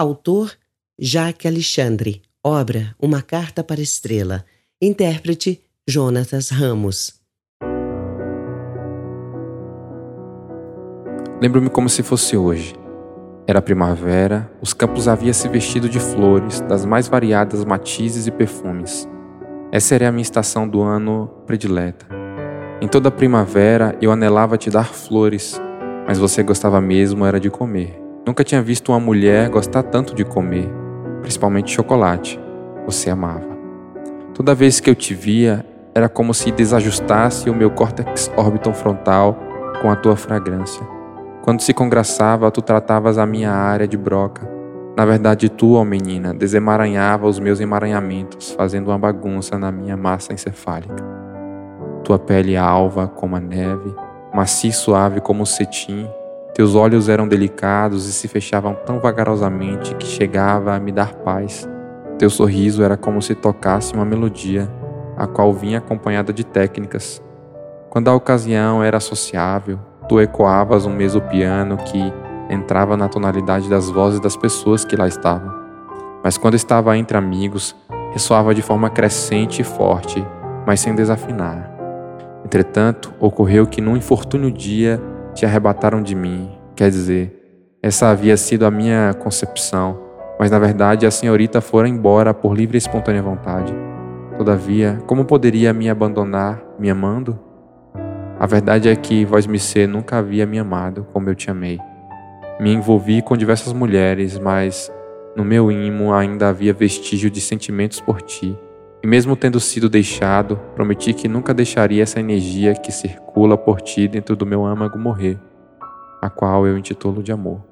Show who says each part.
Speaker 1: Autor Jacques Alexandre. Obra Uma Carta para Estrela. Intérprete Jonatas Ramos.
Speaker 2: Lembro-me como se fosse hoje. Era primavera, os campos haviam se vestido de flores, das mais variadas matizes e perfumes. Essa era a minha estação do ano predileta. Em toda a primavera eu anelava te dar flores, mas você gostava mesmo era de comer. Nunca tinha visto uma mulher gostar tanto de comer, principalmente chocolate. Você amava. Toda vez que eu te via, era como se desajustasse o meu córtex órbiton frontal com a tua fragrância. Quando se congraçava, tu tratavas a minha área de broca. Na verdade, tu, ó menina, desemaranhava os meus emaranhamentos, fazendo uma bagunça na minha massa encefálica. Tua pele alva como a neve, macia e suave como o cetim, teus olhos eram delicados e se fechavam tão vagarosamente que chegava a me dar paz. Teu sorriso era como se tocasse uma melodia, a qual vinha acompanhada de técnicas. Quando a ocasião era sociável, tu ecoavas um mesopiano que entrava na tonalidade das vozes das pessoas que lá estavam. Mas quando estava entre amigos, ressoava de forma crescente e forte, mas sem desafinar. Entretanto, ocorreu que num infortúnio dia te arrebataram de mim. Quer dizer, essa havia sido a minha concepção, mas na verdade a senhorita fora embora por livre e espontânea vontade. Todavia, como poderia me abandonar me amando? A verdade é que vós me ser nunca havia me amado como eu te amei. Me envolvi com diversas mulheres, mas no meu imo ainda havia vestígio de sentimentos por ti. E mesmo tendo sido deixado, prometi que nunca deixaria essa energia que circula por ti dentro do meu âmago morrer, a qual eu intitulo de amor.